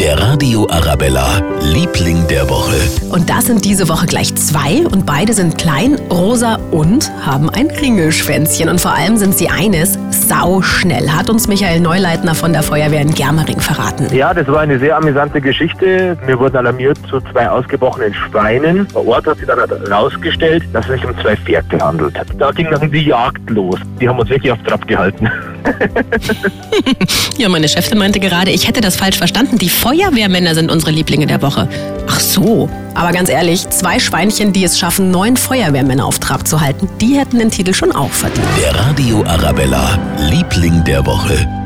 Der Radio Arabella, Liebling der Woche. Und das sind diese Woche gleich zwei und beide sind klein, rosa und haben ein Ringelschwänzchen. Und vor allem sind sie eines, sauschnell, hat uns Michael Neuleitner von der Feuerwehr in Germering verraten. Ja, das war eine sehr amüsante Geschichte. Wir wurden alarmiert zu zwei ausgebrochenen Schweinen. Vor Ort hat sich dann herausgestellt, dass es sich um zwei Pferde handelt. Da ging dann die Jagd los. Die haben uns wirklich auf Trab gehalten. ja, meine Chefin meinte gerade, ich hätte das falsch verstanden. Die Feuerwehrmänner sind unsere Lieblinge der Woche. Ach so. Aber ganz ehrlich, zwei Schweinchen, die es schaffen, neun Feuerwehrmänner auf Trab zu halten, die hätten den Titel schon auch verdient. Der Radio Arabella, Liebling der Woche.